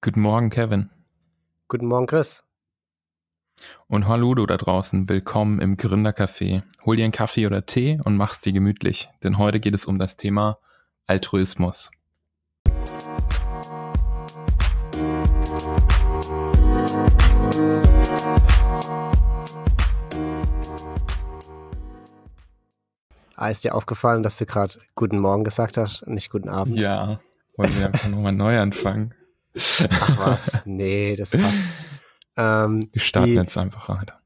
Guten Morgen, Kevin. Guten Morgen, Chris. Und hallo du da draußen, willkommen im Gründercafé. Hol dir einen Kaffee oder Tee und mach's dir gemütlich, denn heute geht es um das Thema Altruismus. Ah, ist dir aufgefallen, dass du gerade Guten Morgen gesagt hast und nicht Guten Abend? Ja, wollen wir einfach nochmal neu anfangen. Ach was, nee, das passt. Ähm, wir starten die, jetzt einfach weiter.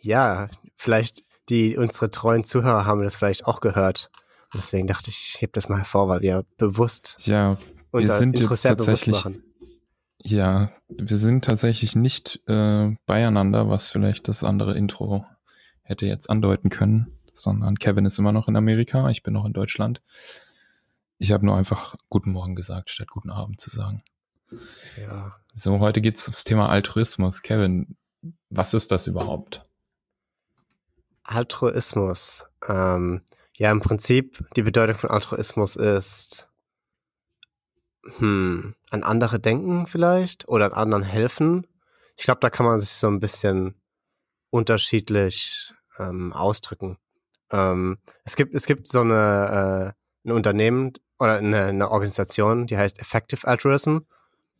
Ja, vielleicht die unsere treuen Zuhörer haben das vielleicht auch gehört. Deswegen dachte ich, ich heb das mal hervor, weil wir bewusst ja, wir unser sind Intro jetzt sehr tatsächlich, machen. Ja, wir sind tatsächlich nicht äh, beieinander, was vielleicht das andere Intro hätte jetzt andeuten können, sondern Kevin ist immer noch in Amerika, ich bin noch in Deutschland. Ich habe nur einfach Guten Morgen gesagt, statt Guten Abend zu sagen. Ja. So, heute geht es ums Thema Altruismus. Kevin, was ist das überhaupt? Altruismus. Ähm, ja, im Prinzip, die Bedeutung von Altruismus ist, hm, an andere denken vielleicht oder an anderen helfen. Ich glaube, da kann man sich so ein bisschen unterschiedlich ähm, ausdrücken. Ähm, es, gibt, es gibt so eine, äh, ein Unternehmen oder eine, eine Organisation, die heißt Effective Altruism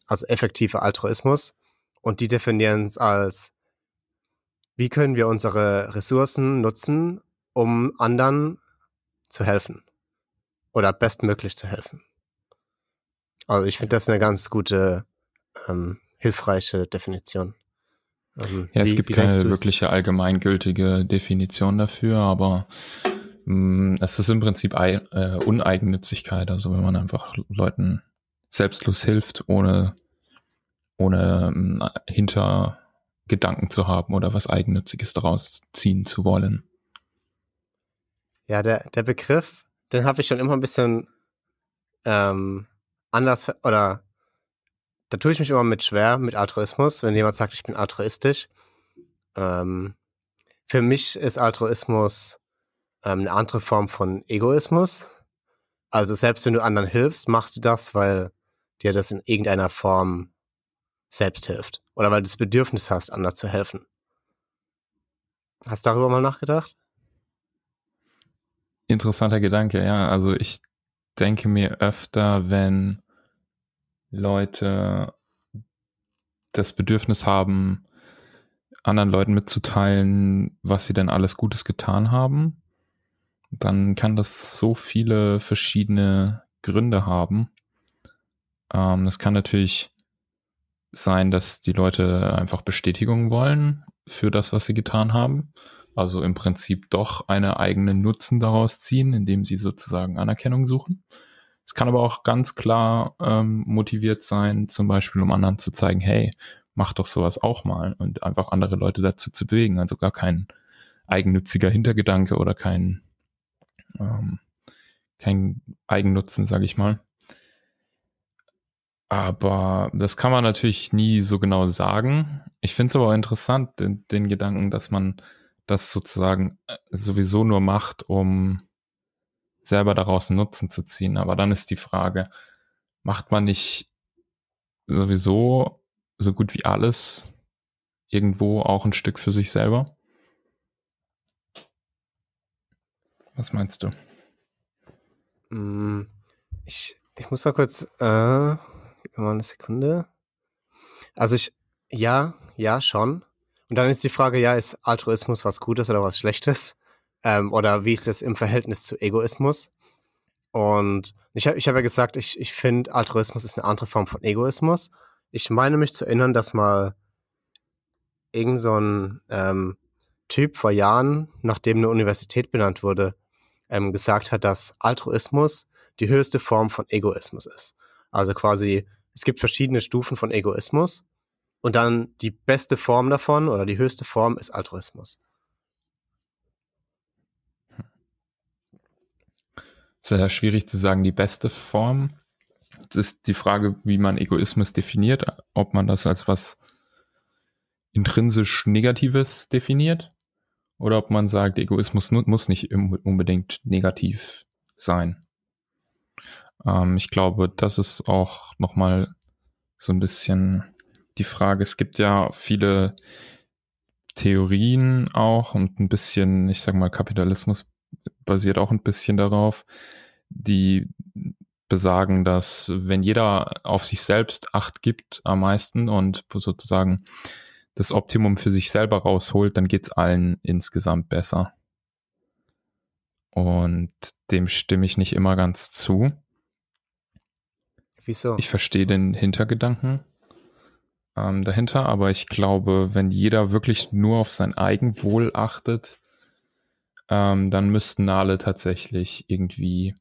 also effektiver Altruismus. Und die definieren es als, wie können wir unsere Ressourcen nutzen, um anderen zu helfen oder bestmöglich zu helfen. Also ich finde das eine ganz gute, ähm, hilfreiche Definition. Ähm, ja, es wie, gibt wie keine wirkliche allgemeingültige Definition dafür, aber mh, mm, es ist im Prinzip äh, Uneigennützigkeit, also wenn man einfach Leuten selbstlos hilft, ohne, ohne ähm, Hintergedanken zu haben oder was Eigennütziges daraus ziehen zu wollen. Ja, der, der Begriff, den habe ich schon immer ein bisschen ähm, anders oder da tue ich mich immer mit schwer mit Altruismus, wenn jemand sagt, ich bin altruistisch. Ähm, für mich ist Altruismus ähm, eine andere Form von Egoismus. Also selbst wenn du anderen hilfst, machst du das, weil dir das in irgendeiner Form selbst hilft. Oder weil du das Bedürfnis hast, anders zu helfen. Hast du darüber mal nachgedacht? Interessanter Gedanke, ja. Also ich denke mir öfter, wenn Leute das Bedürfnis haben, anderen Leuten mitzuteilen, was sie denn alles Gutes getan haben, dann kann das so viele verschiedene Gründe haben. Ähm, das kann natürlich sein, dass die Leute einfach Bestätigung wollen für das, was sie getan haben. Also im Prinzip doch eine eigene Nutzen daraus ziehen, indem sie sozusagen Anerkennung suchen. Es kann aber auch ganz klar ähm, motiviert sein, zum Beispiel um anderen zu zeigen, hey, mach doch sowas auch mal und einfach andere Leute dazu zu bewegen. Also gar kein eigennütziger Hintergedanke oder kein, ähm, kein Eigennutzen, sage ich mal. Aber das kann man natürlich nie so genau sagen. Ich finde es aber interessant, den, den, Gedanken, dass man das sozusagen äh, sowieso nur macht, um selber daraus einen Nutzen zu ziehen. Aber dann ist die Frage, macht man nicht sowieso so gut wie alles irgendwo auch ein Stück für sich selber? Was meinst du? Mm, ich, ich muss mal kurz äh, mal eine Sekunde. Also ich, ja, ja, schon. Und dann ist die Frage, ja, ist Altruismus was Gutes oder was Schlechtes? Ähm, oder wie ist das im Verhältnis zu Egoismus? Und ich habe ich hab ja gesagt, ich, ich finde, Altruismus ist eine andere Form von Egoismus. Ich meine mich zu erinnern, dass mal irgend so ein ähm, Typ vor Jahren, nachdem eine Universität benannt wurde, ähm, gesagt hat, dass Altruismus die höchste Form von Egoismus ist. Also quasi, es gibt verschiedene Stufen von Egoismus und dann die beste Form davon oder die höchste Form ist Altruismus. Sehr schwierig zu sagen, die beste Form. Das ist die Frage, wie man Egoismus definiert, ob man das als was intrinsisch Negatives definiert oder ob man sagt, Egoismus muss nicht unbedingt negativ sein. Ähm, ich glaube, das ist auch nochmal so ein bisschen die Frage, es gibt ja viele Theorien auch und ein bisschen, ich sag mal, Kapitalismus basiert auch ein bisschen darauf, die besagen, dass wenn jeder auf sich selbst Acht gibt am meisten und sozusagen das Optimum für sich selber rausholt, dann geht es allen insgesamt besser. Und dem stimme ich nicht immer ganz zu. Wieso? Ich verstehe den Hintergedanken ähm, dahinter, aber ich glaube, wenn jeder wirklich nur auf sein Eigenwohl achtet, ähm, dann müssten alle tatsächlich irgendwie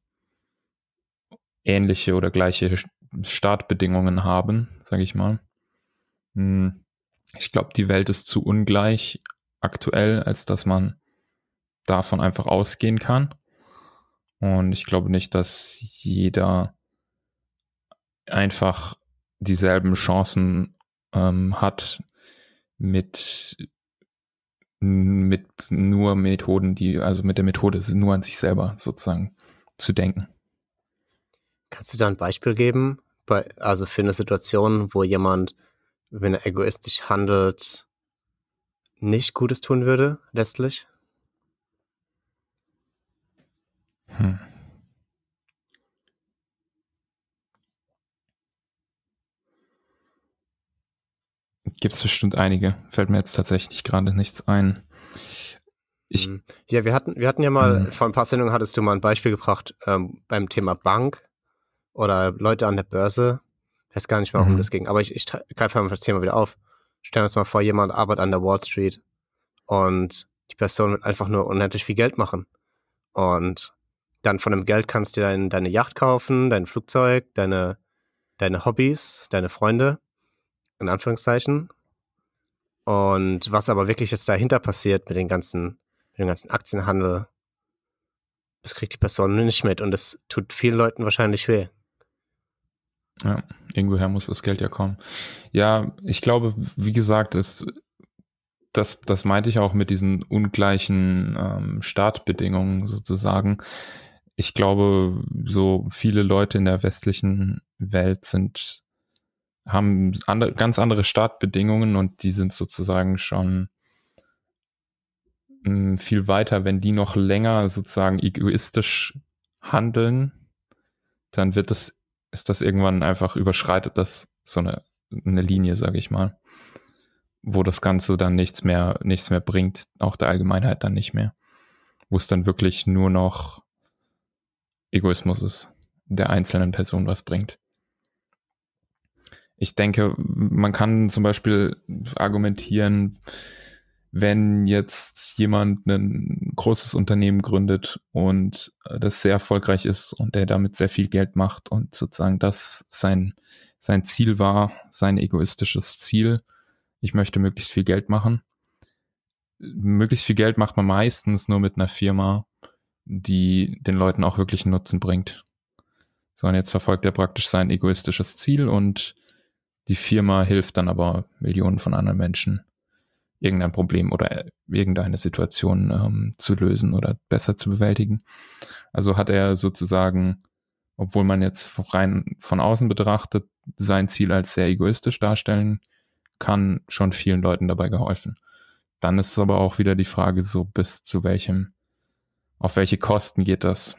ähnliche oder gleiche Startbedingungen haben, sage ich mal. Hm. Ich glaube, die Welt ist zu ungleich aktuell, als dass man davon einfach ausgehen kann. Und ich glaube nicht, dass jeder einfach dieselben Chancen ähm, hat mit, mit nur Methoden, die, also mit der Methode nur an sich selber sozusagen zu denken. Kannst du da ein Beispiel geben? Bei, also für eine Situation, wo jemand, wenn er egoistisch handelt, nicht Gutes tun würde, letztlich? Hm. Gibt es bestimmt einige. Fällt mir jetzt tatsächlich gerade nichts ein. Ich, hm. ja, wir hatten, wir hatten ja mal, mhm. vor ein paar Sendungen hattest du mal ein Beispiel gebracht ähm, beim Thema Bank oder Leute an der Börse. Ich weiß gar nicht mehr, warum mhm. das ging. Aber ich, ich greife einfach das Thema wieder auf. Stellen wir uns mal vor, jemand arbeitet an der Wall Street und die Person wird einfach nur unendlich viel Geld machen. Und dann von dem Geld kannst du dein, deine Yacht kaufen, dein Flugzeug, deine, deine Hobbys, deine Freunde, in Anführungszeichen. Und was aber wirklich jetzt dahinter passiert mit den ganzen, mit dem ganzen Aktienhandel, das kriegt die Person nicht mit und das tut vielen Leuten wahrscheinlich weh. Ja, irgendwoher muss das Geld ja kommen. Ja, ich glaube, wie gesagt, es, das, das meinte ich auch mit diesen ungleichen ähm, Startbedingungen sozusagen ich glaube, so viele Leute in der westlichen Welt sind, haben andere, ganz andere Startbedingungen und die sind sozusagen schon hm, viel weiter. Wenn die noch länger sozusagen egoistisch handeln, dann wird das, ist das irgendwann einfach überschreitet das so eine, eine Linie, sage ich mal, wo das Ganze dann nichts mehr, nichts mehr bringt, auch der Allgemeinheit dann nicht mehr, wo es dann wirklich nur noch Egoismus ist, der einzelnen Person was bringt. Ich denke, man kann zum Beispiel argumentieren, wenn jetzt jemand ein großes Unternehmen gründet und das sehr erfolgreich ist und der damit sehr viel Geld macht und sozusagen das sein, sein Ziel war, sein egoistisches Ziel, ich möchte möglichst viel Geld machen. Möglichst viel Geld macht man meistens nur mit einer Firma, die den Leuten auch wirklich einen Nutzen bringt. Sondern jetzt verfolgt er praktisch sein egoistisches Ziel und die Firma hilft dann aber Millionen von anderen Menschen, irgendein Problem oder irgendeine Situation ähm, zu lösen oder besser zu bewältigen. Also hat er sozusagen, obwohl man jetzt rein von außen betrachtet, sein Ziel als sehr egoistisch darstellen kann, schon vielen Leuten dabei geholfen. Dann ist es aber auch wieder die Frage, so bis zu welchem auf welche Kosten geht das?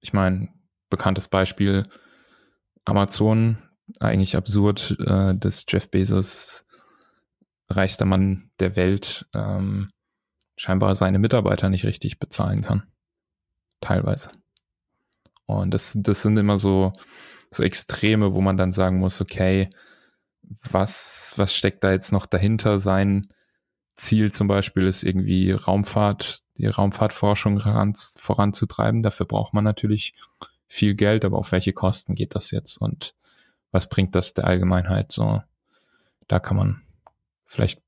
Ich meine, bekanntes Beispiel Amazon, eigentlich absurd, äh, dass Jeff Bezos, reichster Mann der Welt, ähm, scheinbar seine Mitarbeiter nicht richtig bezahlen kann. Teilweise. Und das, das sind immer so, so Extreme, wo man dann sagen muss, okay, was, was steckt da jetzt noch dahinter? Sein Ziel zum Beispiel ist irgendwie Raumfahrt die Raumfahrtforschung voranzutreiben. Dafür braucht man natürlich viel Geld, aber auf welche Kosten geht das jetzt und was bringt das der Allgemeinheit so? Da kann man vielleicht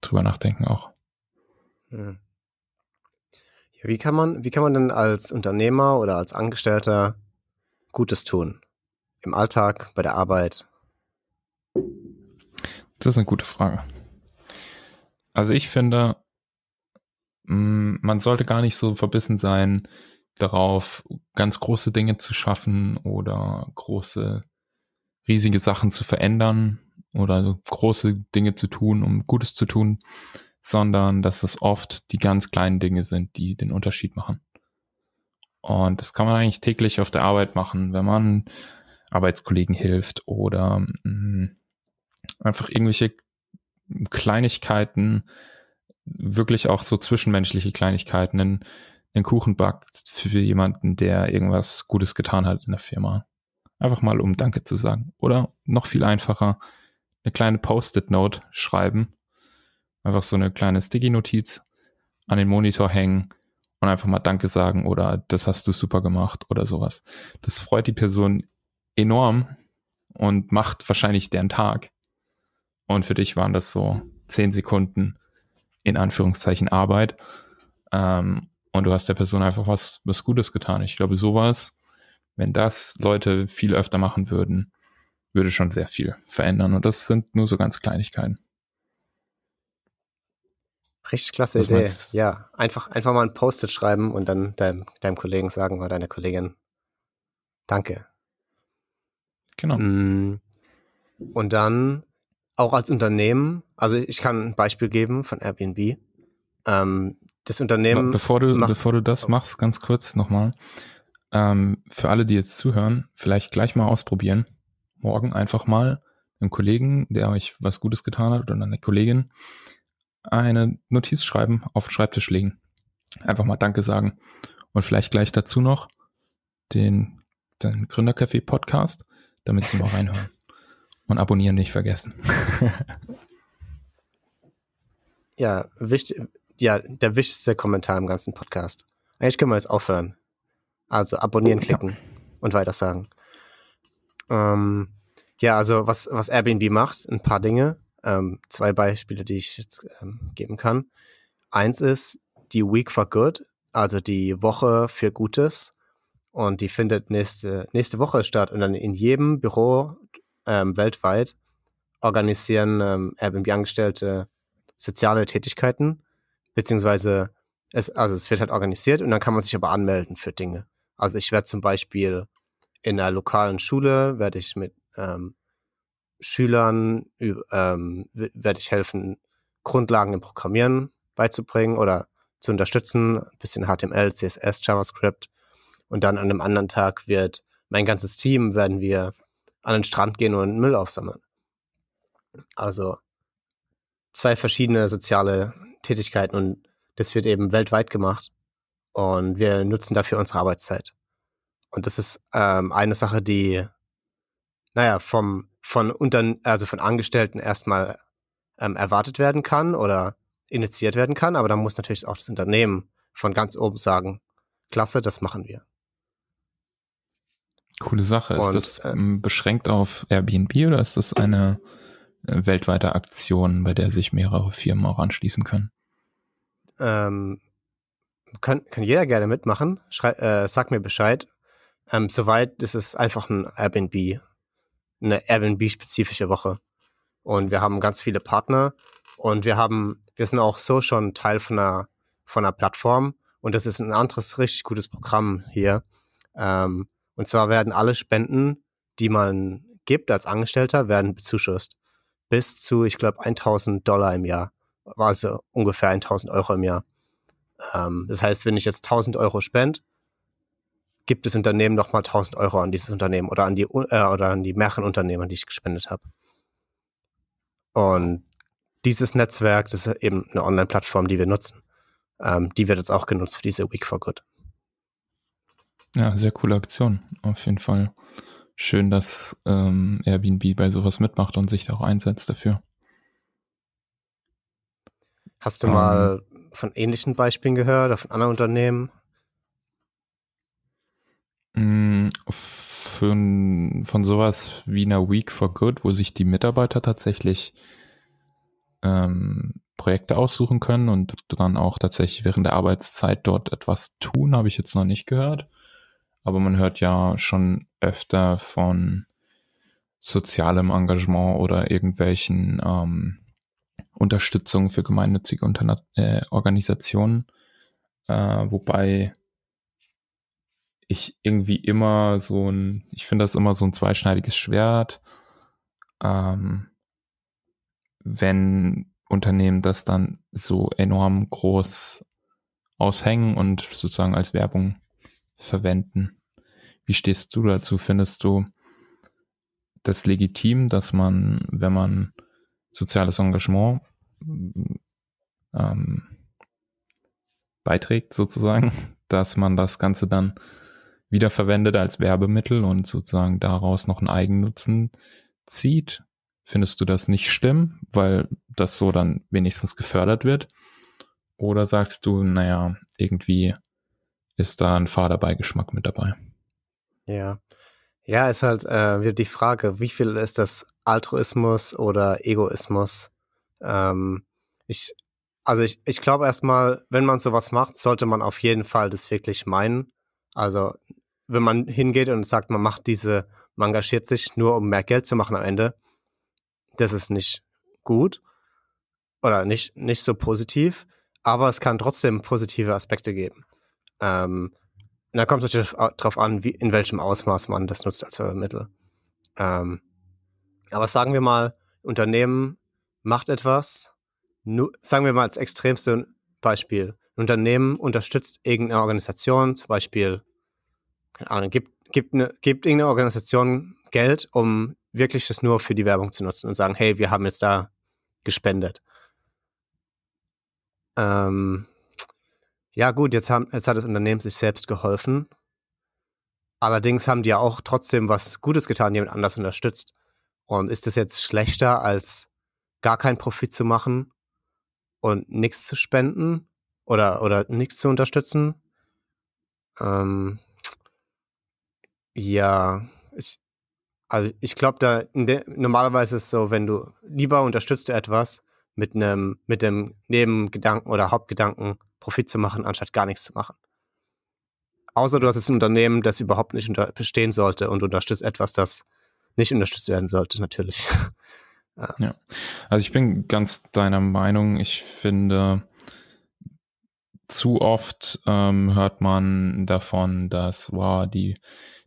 drüber nachdenken auch. Hm. Ja, wie kann man, wie kann man denn als Unternehmer oder als Angestellter Gutes tun? Im Alltag, bei der Arbeit? Das ist eine gute Frage. Also ich finde, Mm, man sollte gar nicht so verbissen sein darauf, ganz große Dinge zu schaffen oder große riesige Sachen zu verändern oder große Dinge zu tun, um Gutes zu tun, sondern dass es oft die ganz kleinen Dinge sind, die den Unterschied machen. Und das kann man eigentlich täglich auf der Arbeit machen, wenn man Arbeitskollegen hilft oder mh, mm, einfach irgendwelche Kleinigkeiten, wirklich auch so zwischenmenschliche Kleinigkeiten, einen, einen Kuchen backt für jemanden, der irgendwas Gutes getan hat in der Firma. Einfach mal, um Danke zu sagen. Oder noch viel einfacher, eine kleine Post-it-Note schreiben. Einfach so eine kleine Sticky-Notiz an den Monitor hängen und einfach mal Danke sagen oder das hast du super gemacht oder sowas. Das freut die Person enorm und macht wahrscheinlich deren Tag. Und für dich waren das so zehn Sekunden in Anführungszeichen Arbeit. Ähm, und du hast der Person einfach was, was Gutes getan. Ich glaube, sowas, wenn das Leute viel öfter machen würden, würde schon sehr viel verändern. Und das sind nur so ganz Kleinigkeiten. Richtig klasse was Idee. Ja, einfach, einfach mal ein Post-it schreiben und dann deinem, deinem Kollegen sagen oder deiner Kollegin Danke. Genau. Mm, und dann auch als Unternehmen, also ich kann ein Beispiel geben von Airbnb. Ähm, das Unternehmen. Bevor du, bevor du das machst, ganz kurz nochmal. Ähm, für alle, die jetzt zuhören, vielleicht gleich mal ausprobieren. Morgen einfach mal einem Kollegen, der euch was Gutes getan hat oder eine Kollegin, eine Notiz schreiben, auf den Schreibtisch legen. Einfach mal Danke sagen. Und vielleicht gleich dazu noch den, den Gründercafé Podcast, damit sie mal reinhören. Und abonnieren nicht vergessen. ja, wichtig, ja, der wichtigste Kommentar im ganzen Podcast. Eigentlich können wir jetzt aufhören. Also abonnieren klicken ja. und weiter sagen. Ähm, ja, also was, was Airbnb macht, ein paar Dinge. Ähm, zwei Beispiele, die ich jetzt ähm, geben kann. Eins ist die Week for Good, also die Woche für Gutes. Und die findet nächste, nächste Woche statt. Und dann in jedem Büro ähm, weltweit organisieren ähm, Airbnb-Angestellte soziale Tätigkeiten, beziehungsweise es, also es wird halt organisiert und dann kann man sich aber anmelden für Dinge. Also ich werde zum Beispiel in einer lokalen Schule, werde ich mit ähm, Schülern, ähm, werde ich helfen, Grundlagen im Programmieren beizubringen oder zu unterstützen, ein bisschen HTML, CSS, JavaScript. Und dann an einem anderen Tag wird mein ganzes Team, werden wir an den Strand gehen und Müll aufsammeln. Also zwei verschiedene soziale Tätigkeiten und das wird eben weltweit gemacht und wir nutzen dafür unsere Arbeitszeit. Und das ist ähm, eine Sache, die, naja, vom, von unter, also von Angestellten erstmal ähm, erwartet werden kann oder initiiert werden kann, aber dann muss natürlich auch das Unternehmen von ganz oben sagen, klasse, das machen wir. Coole Sache. Ist Und, das ähm, beschränkt auf Airbnb oder ist das eine äh, weltweite Aktion, bei der sich mehrere Firmen auch anschließen können? Ähm, kann, kann jeder gerne mitmachen. Schrei, äh, sag mir Bescheid. Ähm, soweit ist es einfach ein Airbnb, eine Airbnb-spezifische Woche. Und wir haben ganz viele Partner und wir haben, wir sind auch so schon Teil von einer, von einer Plattform und das ist ein anderes richtig gutes Programm hier. Ähm, und zwar werden alle Spenden, die man gibt als Angestellter, werden bezuschusst. Bis zu, ich glaube, 1000 Dollar im Jahr. Also ungefähr 1000 Euro im Jahr. Ähm, das heißt, wenn ich jetzt 1000 Euro spende, gibt das Unternehmen nochmal 1000 Euro an dieses Unternehmen oder an die, äh, oder an die mehreren Unternehmen, die ich gespendet habe. Und dieses Netzwerk, das ist eben eine Online-Plattform, die wir nutzen. Ähm, die wird jetzt auch genutzt für diese Week for Good. Ja, sehr coole Aktion. Auf jeden Fall schön, dass ähm, Airbnb bei sowas mitmacht und sich da auch einsetzt dafür. Hast du ähm, mal von ähnlichen Beispielen gehört oder von anderen Unternehmen? Mm, von, von sowas wie einer Week for Good, wo sich die Mitarbeiter tatsächlich ähm, Projekte aussuchen können und dann auch tatsächlich während der Arbeitszeit dort etwas tun, habe ich jetzt noch nicht gehört aber man hört ja schon öfter von sozialem Engagement oder irgendwelchen ähm, Unterstützung für gemeinnützige Interna äh, Organisationen, äh, wobei ich irgendwie immer so ein, ich finde das immer so ein zweischneidiges Schwert, ähm, wenn Unternehmen das dann so enorm groß aushängen und sozusagen als Werbung verwenden. Wie stehst du dazu? Findest du das legitim, dass man, wenn man soziales Engagement ähm, beiträgt, sozusagen, dass man das Ganze dann wiederverwendet als Werbemittel und sozusagen daraus noch einen Eigennutzen zieht? Findest du das nicht schlimm, weil das so dann wenigstens gefördert wird? Oder sagst du, naja, irgendwie ist da ein fader Beigeschmack mit dabei? Ja. Ja, ist halt äh, wieder die Frage, wie viel ist das Altruismus oder Egoismus? Ähm, ich, also ich, ich glaube erstmal, wenn man sowas macht, sollte man auf jeden Fall das wirklich meinen. Also wenn man hingeht und sagt, man macht diese, man engagiert sich nur, um mehr Geld zu machen am Ende, das ist nicht gut oder nicht, nicht so positiv, aber es kann trotzdem positive Aspekte geben. Ähm, da kommt es natürlich darauf an, wie, in welchem Ausmaß man das nutzt als Werbemittel. Ähm, aber sagen wir mal, Unternehmen macht etwas, nu, sagen wir mal als extremste Beispiel, ein Unternehmen unterstützt irgendeine Organisation, zum Beispiel, keine Ahnung, gibt, gibt, eine, gibt irgendeine Organisation Geld, um wirklich das nur für die Werbung zu nutzen und sagen, hey, wir haben jetzt da gespendet. Ähm, ja, gut, jetzt, haben, jetzt hat das Unternehmen sich selbst geholfen. Allerdings haben die ja auch trotzdem was Gutes getan, jemand anders unterstützt. Und ist das jetzt schlechter, als gar keinen Profit zu machen und nichts zu spenden oder, oder nichts zu unterstützen? Ähm, ja, ich, also ich glaube, da normalerweise ist es so, wenn du lieber unterstützt du etwas mit einem, mit dem Nebengedanken oder Hauptgedanken, Profit zu machen, anstatt gar nichts zu machen. Außer du hast jetzt ein Unternehmen, das überhaupt nicht bestehen sollte und unterstützt etwas, das nicht unterstützt werden sollte, natürlich. ja. ja. Also ich bin ganz deiner Meinung. Ich finde, zu oft ähm, hört man davon, dass wow, die,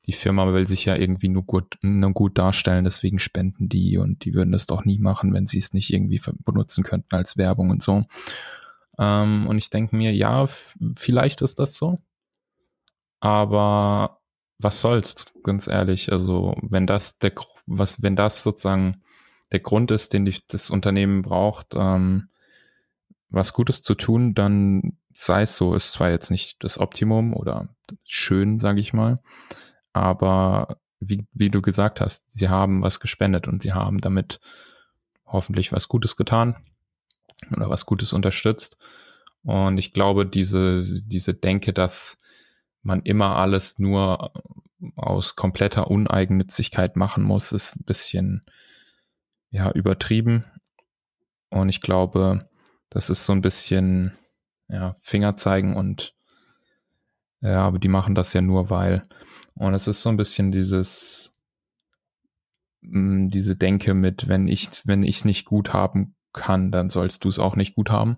die Firma will sich ja irgendwie nur gut, nur gut darstellen, deswegen spenden die und die würden das doch nie machen, wenn sie es nicht irgendwie benutzen könnten als Werbung und so. Ähm, und ich denke mir, ja, vielleicht ist das so. Aber was soll's, ganz ehrlich. Also, wenn das der, was, wenn das sozusagen der Grund ist, den die, das Unternehmen braucht, ähm, was Gutes zu tun, dann sei es so. Ist zwar jetzt nicht das Optimum oder schön, sage ich mal, aber wie, wie du gesagt hast, sie haben was gespendet und sie haben damit hoffentlich was Gutes getan oder was Gutes unterstützt. Und ich glaube, diese, diese Denke, dass man immer alles nur aus kompletter Uneigennützigkeit machen muss, ist ein bisschen ja übertrieben. Und ich glaube, das ist so ein bisschen ja, Finger zeigen und ja, aber die machen das ja nur weil. Und es ist so ein bisschen dieses, mm, diese Denke mit, wenn ich, wenn ich es nicht gut haben kann, dann sollst du es auch nicht gut haben.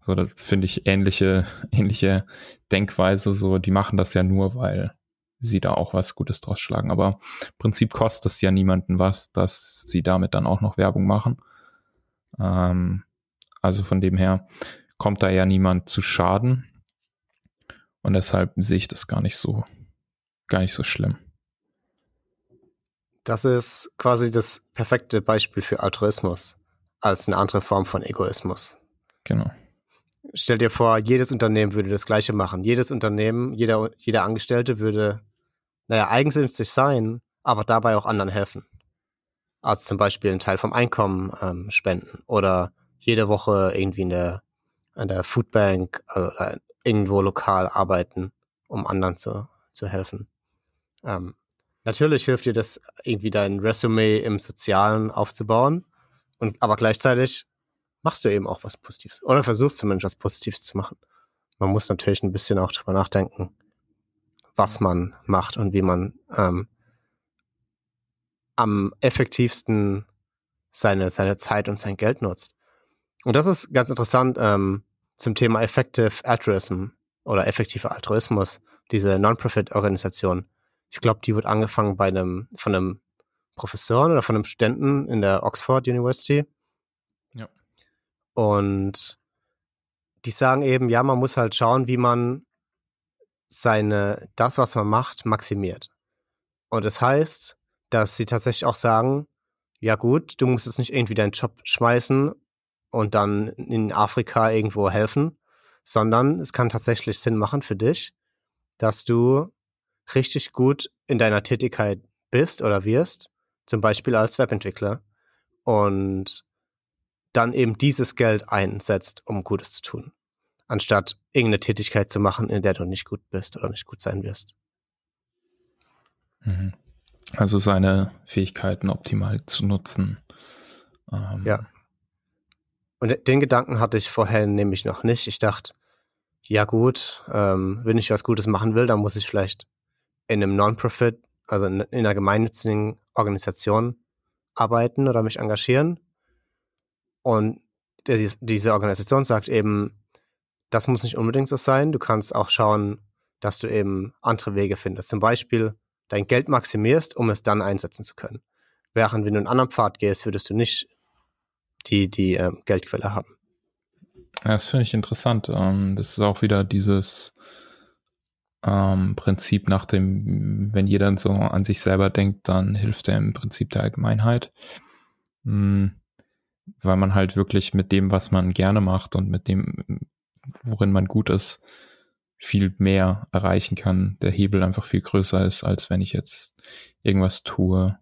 So, das finde ich ähnliche, ähnliche Denkweise. So, die machen das ja nur, weil sie da auch was Gutes draus schlagen. Aber im Prinzip kostet es ja niemanden was, dass sie damit dann auch noch Werbung machen. Ähm, also von dem her kommt da ja niemand zu Schaden. Und deshalb sehe ich das gar nicht so, gar nicht so schlimm. Das ist quasi das perfekte Beispiel für Altruismus als eine andere Form von Egoismus. Genau. Stell dir vor, jedes Unternehmen würde das Gleiche machen. Jedes Unternehmen, jeder, jeder Angestellte würde, naja, eigensinnig sein, aber dabei auch anderen helfen. Also zum Beispiel einen Teil vom Einkommen ähm, spenden oder jede Woche irgendwie in der, in der Foodbank oder irgendwo lokal arbeiten, um anderen zu, zu helfen. Ähm, natürlich hilft dir das, irgendwie dein Resümee im Sozialen aufzubauen, und, aber gleichzeitig machst du eben auch was Positives. Oder versuchst zumindest was Positives zu machen. Man muss natürlich ein bisschen auch drüber nachdenken, was man macht und wie man ähm, am effektivsten seine, seine Zeit und sein Geld nutzt. Und das ist ganz interessant ähm, zum Thema Effective Altruism oder effektiver Altruismus, diese Non-Profit-Organisation. Ich glaube, die wird angefangen bei einem, von einem Professor oder von einem Studenten in der Oxford University. Ja. Und die sagen eben, ja, man muss halt schauen, wie man seine, das, was man macht, maximiert. Und das heißt, dass sie tatsächlich auch sagen, ja gut, du musst jetzt nicht irgendwie deinen Job schmeißen und dann in Afrika irgendwo helfen, sondern es kann tatsächlich Sinn machen für dich, dass du richtig gut in deiner Tätigkeit bist oder wirst, zum Beispiel als Webentwickler und dann eben dieses Geld einsetzt, um Gutes zu tun, anstatt irgendeine Tätigkeit zu machen, in der du nicht gut bist oder nicht gut sein wirst. Mhm. Also seine Fähigkeiten optimal zu nutzen. Ähm. Ja. Und den Gedanken hatte ich vorher nämlich noch nicht. Ich dachte, ja gut, ähm, wenn ich was Gutes machen will, dann muss ich vielleicht in einem Non-Profit, also in, in einer gemeinnützigen Organisation arbeiten oder mich engagieren. Und diese Organisation sagt eben, das muss nicht unbedingt so sein. Du kannst auch schauen, dass du eben andere Wege findest. Zum Beispiel dein Geld maximierst, um es dann einsetzen zu können. Während wenn du einen anderen Pfad gehst, würdest du nicht die, die ähm, Geldquelle haben. Ja, das finde ich interessant. Ähm, das ist auch wieder dieses ähm, Prinzip nach dem, wenn jeder so an sich selber denkt, dann hilft er im Prinzip der Allgemeinheit. Mhm. Weil man halt wirklich mit dem, was man gerne macht und mit dem, worin man gut ist, viel mehr erreichen kann, der Hebel einfach viel größer ist, als wenn ich jetzt irgendwas tue,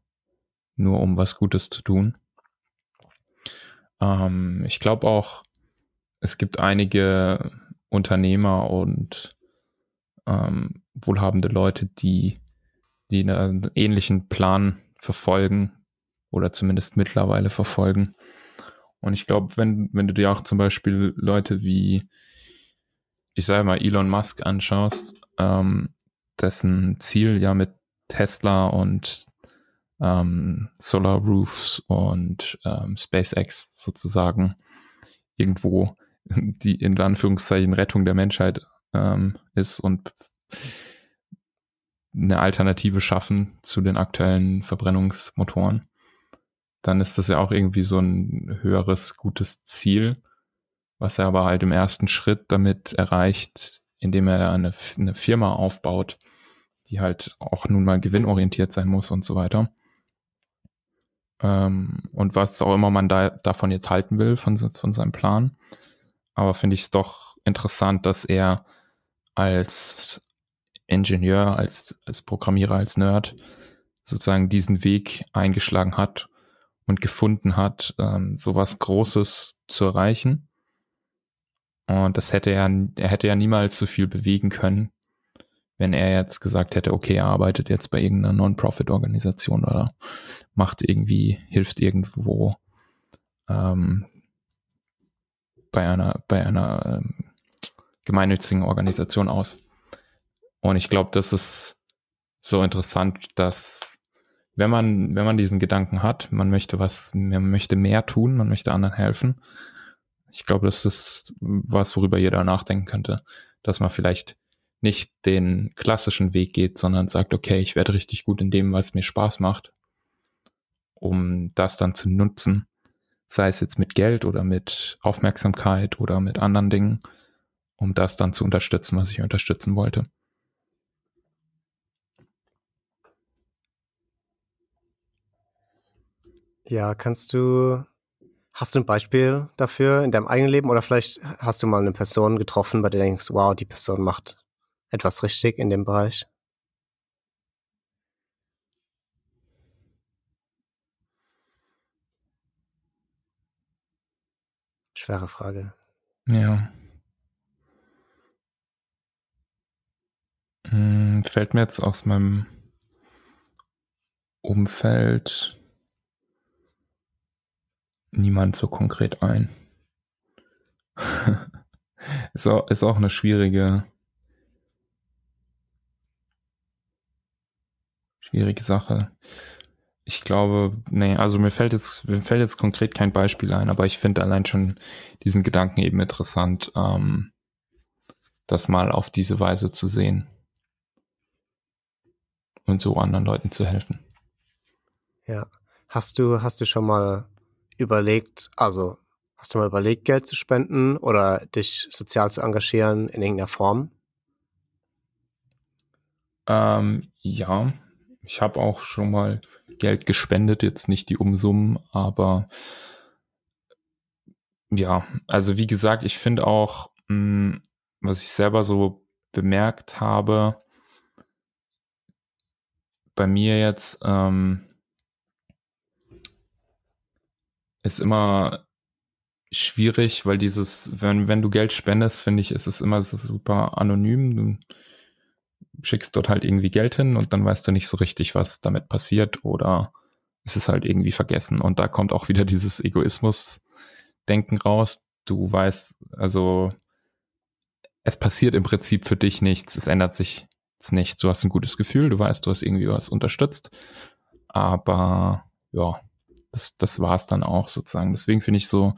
nur um was Gutes zu tun. Ähm, ich glaube auch, es gibt einige Unternehmer und ähm, wohlhabende Leute, die, die einen ähnlichen Plan verfolgen oder zumindest mittlerweile verfolgen. Und ich glaube, wenn, wenn du dir auch zum Beispiel Leute wie ich sage mal, Elon Musk anschaust, ähm, dessen Ziel ja mit Tesla und ähm, Solar Roofs und ähm, SpaceX sozusagen irgendwo die in Anführungszeichen Rettung der Menschheit ähm, ist und eine Alternative schaffen zu den aktuellen Verbrennungsmotoren, dann ist das ja auch irgendwie so ein höheres, gutes Ziel was er aber halt im ersten Schritt damit erreicht, indem er eine, eine Firma aufbaut, die halt auch nun mal gewinnorientiert sein muss und so weiter. Ähm, und was auch immer man da davon jetzt halten will, von, von seinem Plan. Aber finde ich es doch interessant, dass er als Ingenieur, als, als Programmierer, als Nerd sozusagen diesen Weg eingeschlagen hat und gefunden hat, ähm, sowas Großes zu erreichen. Und das hätte er, er hätte ja niemals so viel bewegen können, wenn er jetzt gesagt hätte, okay, er arbeitet jetzt bei irgendeiner Non-Profit-Organisation oder macht irgendwie, hilft irgendwo ähm, bei einer, bei einer ähm, gemeinnützigen Organisation aus. Und ich glaube, das ist so interessant, dass wenn man, wenn man diesen Gedanken hat, man möchte was, man möchte mehr tun, man möchte anderen helfen, ich glaube, das ist was, worüber jeder nachdenken könnte, dass man vielleicht nicht den klassischen Weg geht, sondern sagt, okay, ich werde richtig gut in dem, was mir Spaß macht, um das dann zu nutzen, sei es jetzt mit Geld oder mit Aufmerksamkeit oder mit anderen Dingen, um das dann zu unterstützen, was ich unterstützen wollte. Ja, kannst du Hast du ein Beispiel dafür in deinem eigenen Leben oder vielleicht hast du mal eine Person getroffen, bei der du denkst, wow, die Person macht etwas richtig in dem Bereich? Schwere Frage. Ja. Hm, fällt mir jetzt aus meinem Umfeld niemand so konkret ein. ist, auch, ist auch eine schwierige, schwierige Sache. Ich glaube, nee, also mir fällt jetzt, mir fällt jetzt konkret kein Beispiel ein, aber ich finde allein schon diesen Gedanken eben interessant, ähm, das mal auf diese Weise zu sehen. Und so anderen Leuten zu helfen. Ja. Hast du, hast du schon mal überlegt, also hast du mal überlegt, Geld zu spenden oder dich sozial zu engagieren in irgendeiner Form? Ähm, ja, ich habe auch schon mal Geld gespendet, jetzt nicht die Umsummen, aber ja, also wie gesagt, ich finde auch, mh, hm, was ich selber so bemerkt habe, bei mir jetzt ähm, ist immer schwierig, weil dieses, wenn, wenn du Geld spendest, finde ich, ist es immer super anonym. Du schickst dort halt irgendwie Geld hin und dann weißt du nicht so richtig, was damit passiert oder ist es halt irgendwie vergessen. Und da kommt auch wieder dieses Egoismus-Denken raus. Du weißt, also es passiert im Prinzip für dich nichts, es ändert sich nichts. Du hast ein gutes Gefühl, du weißt, du hast irgendwie was unterstützt, aber ja, das, das war es dann auch sozusagen. Deswegen finde ich so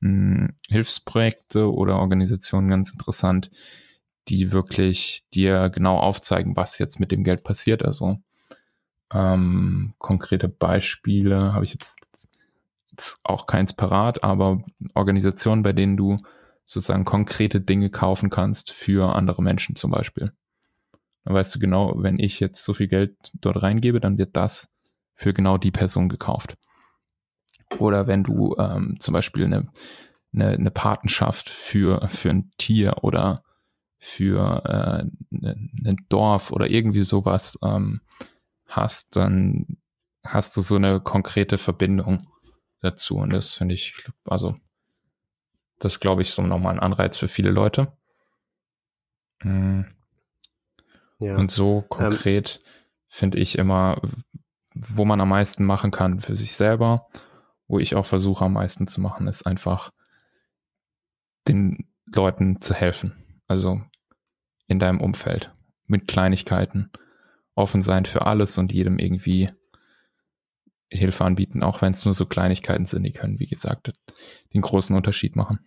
mh, hm, Hilfsprojekte oder Organisationen ganz interessant, die wirklich dir genau aufzeigen, was jetzt mit dem Geld passiert. Also ähm, konkrete Beispiele habe ich jetzt, jetzt auch keins parat, aber Organisationen, bei denen du sozusagen konkrete Dinge kaufen kannst für andere Menschen zum Beispiel. Dann weißt du genau, wenn ich jetzt so viel Geld dort reingebe, dann wird das für genau die Person gekauft. Oder wenn du ähm, zum Beispiel eine, eine, eine Patenschaft für, für ein Tier oder für äh, ein ne, Dorf oder irgendwie sowas ähm, hast, dann hast du so eine konkrete Verbindung dazu. Und das finde ich, also, das glaube ich so nochmal ein Anreiz für viele Leute. Mhm. Ja. Und so ähm, konkret ähm, finde ich immer, wo man am meisten machen kann für sich selber wo ich auch versuche am meisten zu machen, ist einfach den Leuten zu helfen. Also in deinem Umfeld mit Kleinigkeiten offen sein für alles und jedem irgendwie Hilfe anbieten, auch wenn es nur so Kleinigkeiten sind, die können, wie gesagt, den großen Unterschied machen.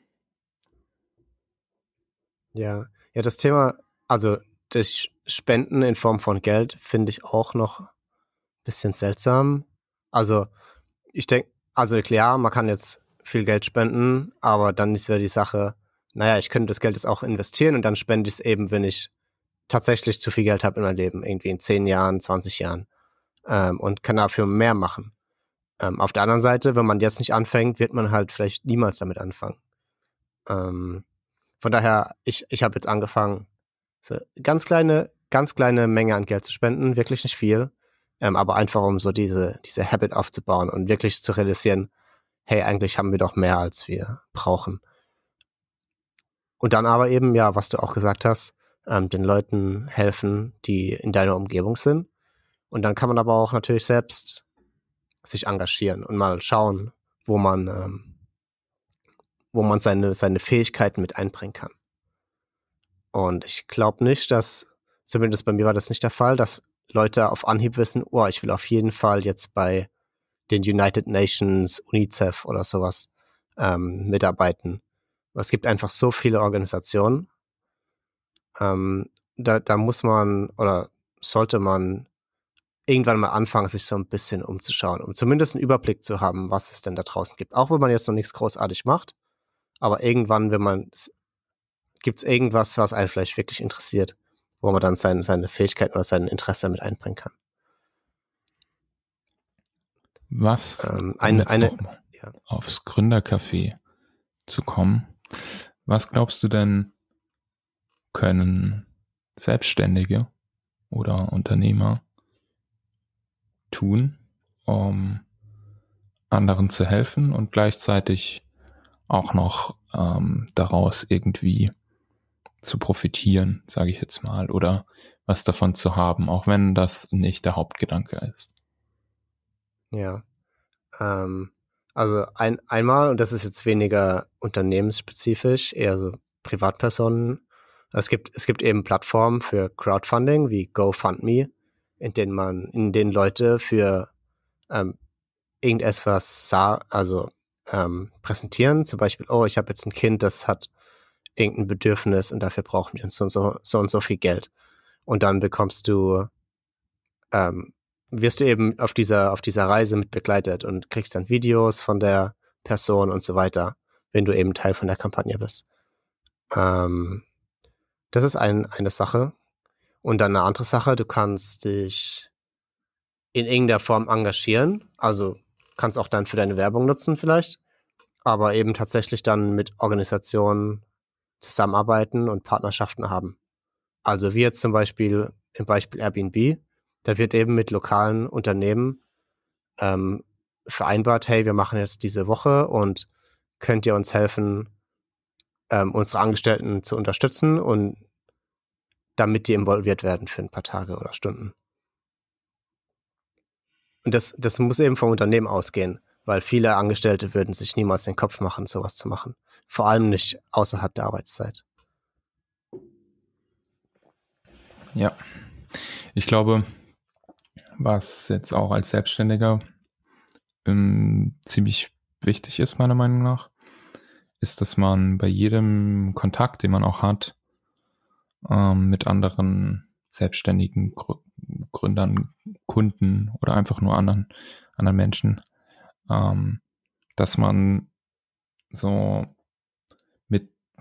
Ja, ja, das Thema, also das Spenden in Form von Geld finde ich auch noch ein bisschen seltsam. Also ich denke, also klar, man kann jetzt viel Geld spenden, aber dann ist ja die Sache, naja, ich könnte das Geld jetzt auch investieren und dann spende ich es eben, wenn ich tatsächlich zu viel Geld habe in meinem Leben, irgendwie in 10 Jahren, 20 Jahren ähm, und kann dafür mehr machen. Ähm, auf der anderen Seite, wenn man jetzt nicht anfängt, wird man halt vielleicht niemals damit anfangen. Ähm, von daher, ich, ich habe jetzt angefangen, so ganz kleine, ganz kleine Menge an Geld zu spenden, wirklich nicht viel ähm, aber einfach um so diese, diese Habit aufzubauen und wirklich zu realisieren, hey, eigentlich haben wir doch mehr, als wir brauchen. Und dann aber eben, ja, was du auch gesagt hast, ähm, den Leuten helfen, die in deiner Umgebung sind. Und dann kann man aber auch natürlich selbst sich engagieren und mal schauen, wo man, ähm, wo man seine, seine Fähigkeiten mit einbringen kann. Und ich glaube nicht, dass, zumindest bei mir war das nicht der Fall, dass Leute auf Anhieb wissen, oh, ich will auf jeden Fall jetzt bei den United Nations, UNICEF oder sowas ähm, mitarbeiten. Es gibt einfach so viele Organisationen. Ähm, da, da muss man oder sollte man irgendwann mal anfangen, sich so ein bisschen umzuschauen, um zumindest einen Überblick zu haben, was es denn da draußen gibt. Auch wenn man jetzt noch nichts großartig macht, aber irgendwann, wenn man, gibt es irgendwas, was einen vielleicht wirklich interessiert wo man dann sein, seine Fähigkeiten oder sein Interesse mit einbringen kann. Was ähm, eine, eine, ja. aufs Gründercafé zu kommen. Was glaubst du denn, können Selbstständige oder Unternehmer tun, um anderen zu helfen und gleichzeitig auch noch ähm, daraus irgendwie zu profitieren, sage ich jetzt mal, oder was davon zu haben, auch wenn das nicht der Hauptgedanke ist. Ja. Ähm, also ein, einmal, und das ist jetzt weniger unternehmensspezifisch, eher so Privatpersonen. Es gibt, es gibt eben Plattformen für Crowdfunding wie GoFundMe, in denen man, in denen Leute für ähm, irgendetwas also ähm, präsentieren. Zum Beispiel, oh, ich habe jetzt ein Kind, das hat irgendein Bedürfnis und dafür brauchen wir so und so, so und so viel Geld. Und dann bekommst du ähm, wirst du eben auf dieser, auf dieser Reise mit begleitet und kriegst dann Videos von der Person und so weiter, wenn du eben Teil von der Kampagne bist. Ähm, das ist ein, eine Sache. Und dann eine andere Sache, du kannst dich in irgendeiner Form engagieren. Also kannst auch dann für deine Werbung nutzen vielleicht. Aber eben tatsächlich dann mit Organisationen zusammenarbeiten und Partnerschaften haben. Also wie jetzt zum Beispiel im Beispiel Airbnb, da wird eben mit lokalen Unternehmen ähm, vereinbart, hey, wir machen jetzt diese Woche und könnt ihr uns helfen, ähm, unsere Angestellten zu unterstützen und damit die involviert werden für ein paar Tage oder Stunden. Und das, das muss eben vom Unternehmen ausgehen, weil viele Angestellte würden sich niemals den Kopf machen, sowas zu machen. Vor allem nicht außerhalb der Arbeitszeit. Ja, ich glaube, was jetzt auch als Selbstständiger ähm, ziemlich wichtig ist, meiner Meinung nach, ist, dass man bei jedem Kontakt, den man auch hat, ähm, mit anderen selbstständigen Gründern, Kunden oder einfach nur anderen, anderen Menschen, ähm, dass man so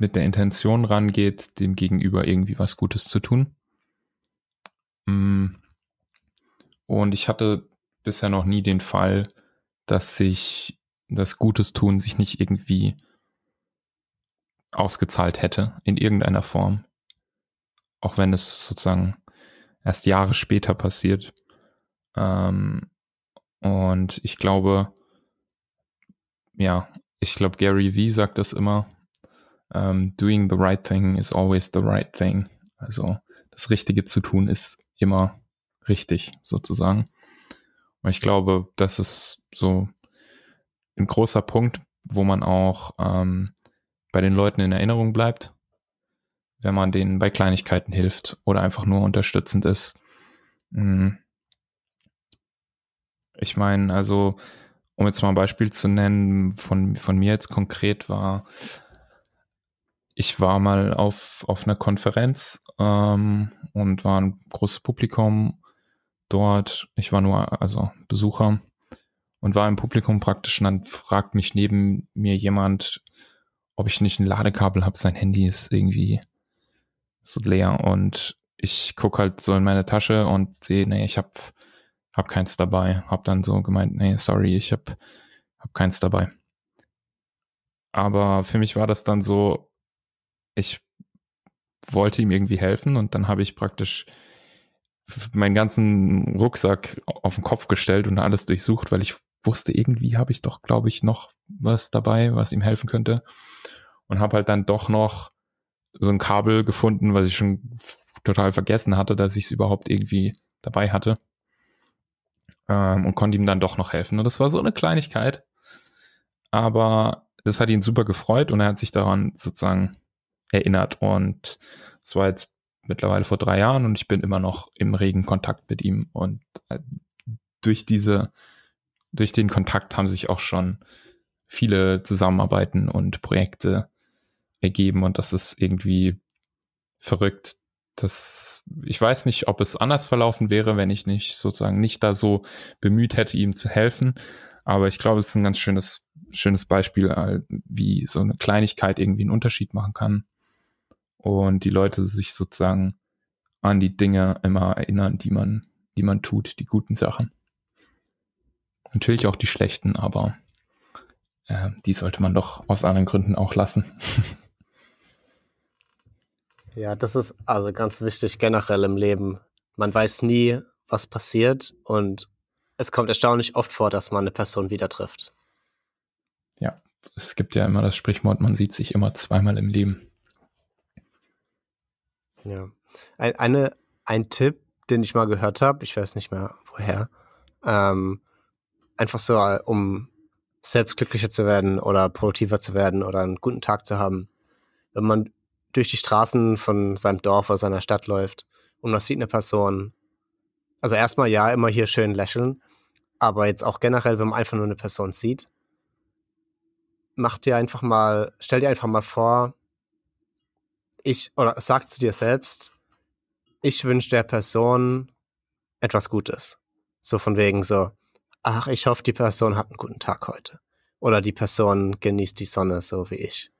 mit, der Intention rangeht, dem Gegenüber irgendwie was Gutes zu tun. Mm. Und ich hatte bisher noch nie den Fall, dass sich das Gutes tun sich nicht irgendwie ausgezahlt hätte in irgendeiner Form. Auch wenn es sozusagen erst Jahre später passiert. Ähm, und ich glaube, ja, ich glaube, Gary Vee sagt das immer. Um, ähm, doing the right thing is always the right thing. Also das Richtige zu tun ist immer richtig, sozusagen. Und ich glaube, das ist so ein großer Punkt, wo man auch ähm, bei den Leuten in Erinnerung bleibt wenn man denen bei Kleinigkeiten hilft oder einfach nur unterstützend ist. Hm. Ich meine, also, um jetzt mal ein Beispiel zu nennen, von, von mir jetzt konkret war, ich war mal auf, auf einer Konferenz ähm, und war ein großes Publikum dort. Ich war nur, also Besucher und war im Publikum praktisch und dann fragt mich neben mir jemand, ob ich nicht ein Ladekabel habe. Sein Handy ist irgendwie so leer und ich gucke halt so in meine Tasche und sehe, nee, ich habe hab keins dabei. Hab dann so gemeint, nee, sorry, ich habe hab keins dabei. Aber für mich war das dann so, ich wollte ihm irgendwie helfen und dann habe ich praktisch meinen ganzen Rucksack auf den Kopf gestellt und alles durchsucht, weil ich wusste, irgendwie habe ich doch, glaube ich, noch was dabei, was ihm helfen könnte. Und habe halt dann doch noch so ein Kabel gefunden, was ich schon total vergessen hatte, dass ich es überhaupt irgendwie dabei hatte. Ähm, und konnte ihm dann doch noch helfen. Und das war so eine Kleinigkeit. Aber das hat ihn super gefreut und er hat sich daran sozusagen erinnert. Und es war jetzt mittlerweile vor drei Jahren und ich bin immer noch im regen Kontakt mit ihm. Und äh, durch diese, durch den Kontakt haben sich auch schon viele Zusammenarbeiten und Projekte ergeben und das ist irgendwie verrückt. Das, ich weiß nicht, ob es anders verlaufen wäre, wenn ich nicht sozusagen nicht da so bemüht hätte, ihm zu helfen. Aber ich glaube, es ist ein ganz schönes, schönes Beispiel, äh, wie so eine Kleinigkeit irgendwie einen Unterschied machen kann. Und die Leute sich sozusagen an die Dinge immer erinnern, die man, die man tut, die guten Sachen. Natürlich auch die schlechten, aber äh, die sollte man doch aus anderen Gründen auch lassen. Ja, das ist also ganz wichtig generell im Leben. Man weiß nie, was passiert und es kommt erstaunlich oft vor, dass man eine Person wieder trifft. Ja, es gibt ja immer das Sprichwort, man sieht sich immer zweimal im Leben. Ja. Ein, eine, ein Tipp, den ich mal gehört habe, ich weiß nicht mehr woher, ähm, einfach so, um selbst glücklicher zu werden oder produktiver zu werden oder einen guten Tag zu haben. Wenn man durch die Straßen von seinem Dorf oder seiner Stadt läuft und man sieht eine Person. Also erstmal ja, immer hier schön lächeln, aber jetzt auch generell, wenn man einfach nur eine Person sieht, mach dir einfach mal, stell dir einfach mal vor, ich, oder sag zu dir selbst, ich wünsche der Person etwas Gutes. So von wegen so, ach, ich hoffe, die Person hat einen guten Tag heute. Oder die Person genießt die Sonne, so wie ich.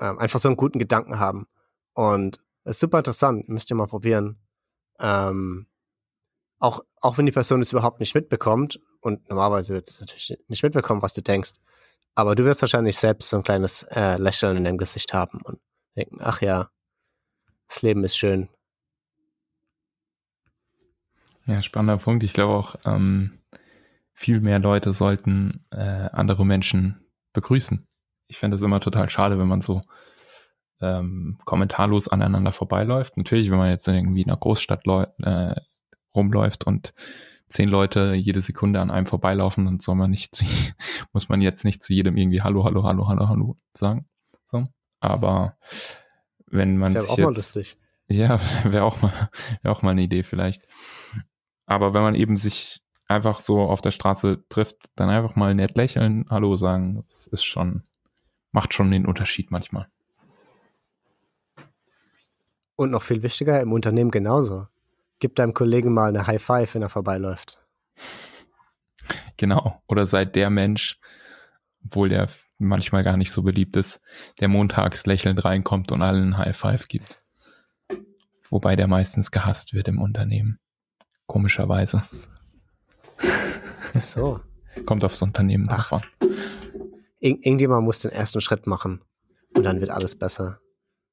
Ähm, einfach so einen guten Gedanken haben. Und es ist super interessant, müsst ihr mal probieren. Ähm, auch, auch wenn die Person es überhaupt nicht mitbekommt, und normalerweise wird es natürlich nicht mitbekommen, was du denkst, aber du wirst wahrscheinlich selbst so ein kleines äh, Lächeln in deinem Gesicht haben und denken, ach ja, das Leben ist schön. Ja, spannender Punkt. Ich glaube auch, ähm, viel mehr Leute sollten äh, andere Menschen begrüßen. Ich finde es immer total schade, wenn man so ähm, kommentarlos aneinander vorbeiläuft. Natürlich, wenn man jetzt irgendwie in einer Großstadt äh, rumläuft und zehn Leute jede Sekunde an einem vorbeilaufen, dann soll man nicht, muss man jetzt nicht zu jedem irgendwie Hallo, Hallo, Hallo, Hallo, Hallo sagen. So. Aber wenn man das sich auch jetzt, mal lustig. Ja, wäre auch mal, wäre auch mal eine Idee vielleicht. Aber wenn man eben sich einfach so auf der Straße trifft, dann einfach mal nett lächeln, Hallo sagen, das ist schon, macht schon den Unterschied manchmal. Und noch viel wichtiger, im Unternehmen genauso. Gib deinem Kollegen mal eine High Five, wenn er vorbeiläuft. Genau. Oder seid der Mensch, obwohl der manchmal gar nicht so beliebt ist, der montags lächelnd reinkommt und allen High Five gibt. Wobei der meistens gehasst wird im Unternehmen. Komischerweise. Ach so. Kommt aufs Unternehmen Ach. davon. Ir irgendjemand muss den ersten Schritt machen. Und dann wird alles besser.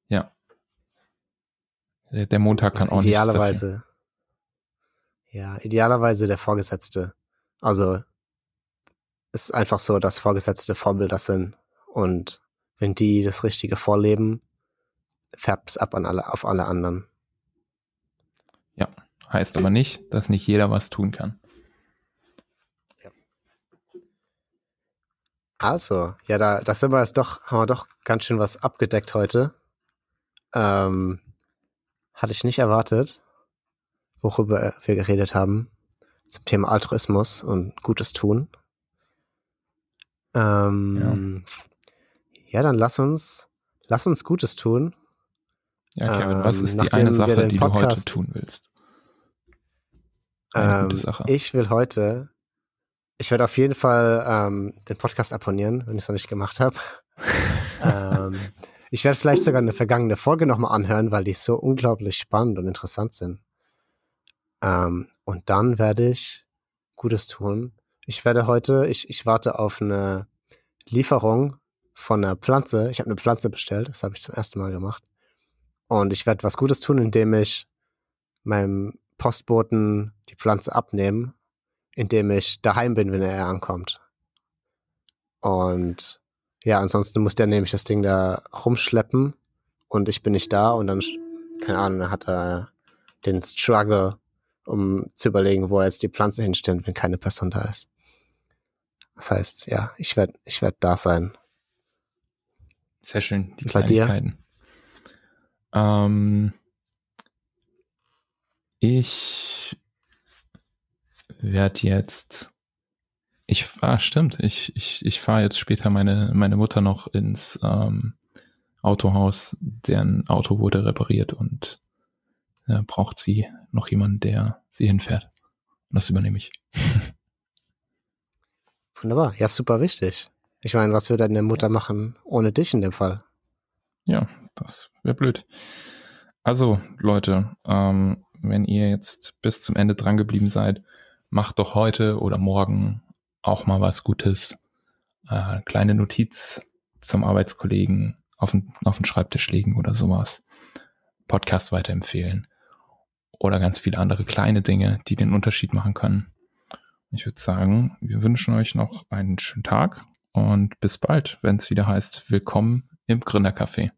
Ja. Der, Montag kann auch nicht. Idealerweise. Ja, idealerweise der Vorgesetzte. Also ist einfach so, dass Vorgesetzte Vorbilder sind. Und wenn die das Richtige vorleben, färbt es ab an alle, auf alle anderen. Ja, heißt aber nicht, dass nicht jeder was tun kann. Also, ja, da, da sind wir jetzt doch, haben wir doch ganz schön was abgedeckt heute. Ähm, hatte ich nicht erwartet, worüber wir geredet haben. Zum Thema Altruismus und Gutes tun. Ähm, ja. dann lass uns, lass uns Gutes tun. Ja, Kevin, was Ähm, ist die eine Sache, die du heute Podcast- tun willst? Eine gute Ähm, Sache. Ich will heute, ich werde auf jeden Fall ähm, den Podcast abonnieren, wenn ich es noch nicht gemacht habe. ähm, ich werde vielleicht sogar eine vergangene Folge nochmal anhören, weil die so unglaublich spannend und interessant sind. Ähm, und dann werde ich Gutes tun. Ich werde heute, ich, ich warte auf eine Lieferung von einer Pflanze. Ich habe eine Pflanze bestellt, das habe ich zum ersten Mal gemacht. Und ich werde was Gutes tun, indem ich meinem Postboten die Pflanze abnehme, indem ich daheim bin, wenn er ankommt. Und ja, ansonsten muss der nämlich das Ding da rumschleppen und ich bin nicht da und dann, keine Ahnung, dann hat er den Struggle, um zu überlegen, wo er jetzt die Pflanze hinstellt, wenn keine Person da ist. Das heißt, ja, ich werde ich werd da sein. Sehr schön, die dir? Kleinigkeiten. Ähm, ich werde jetzt, ich, ah, stimmt, ich, ich, ich fahre jetzt später meine, meine Mutter noch ins ähm, Autohaus, deren Auto wurde repariert und äh, braucht sie noch jemanden, der sie hinfährt. Und das übernehme ich. Wunderbar. Ja, super wichtig. Ich meine, was würde deine Mutter machen ohne dich in dem Fall? Ja, das wäre blöd. Also, Leute, ähm, wenn ihr jetzt bis zum Ende dran geblieben seid, macht doch heute oder morgen auch mal was Gutes. Äh, kleine Notiz zum Arbeitskollegen auf den, auf den Schreibtisch legen oder sowas. Podcast weiterempfehlen. Oder ganz viele andere kleine Dinge, die den Unterschied machen können. Ich würde sagen, wir wünschen euch noch einen schönen Tag und bis bald, wenn es wieder heißt, willkommen im Gründercafé.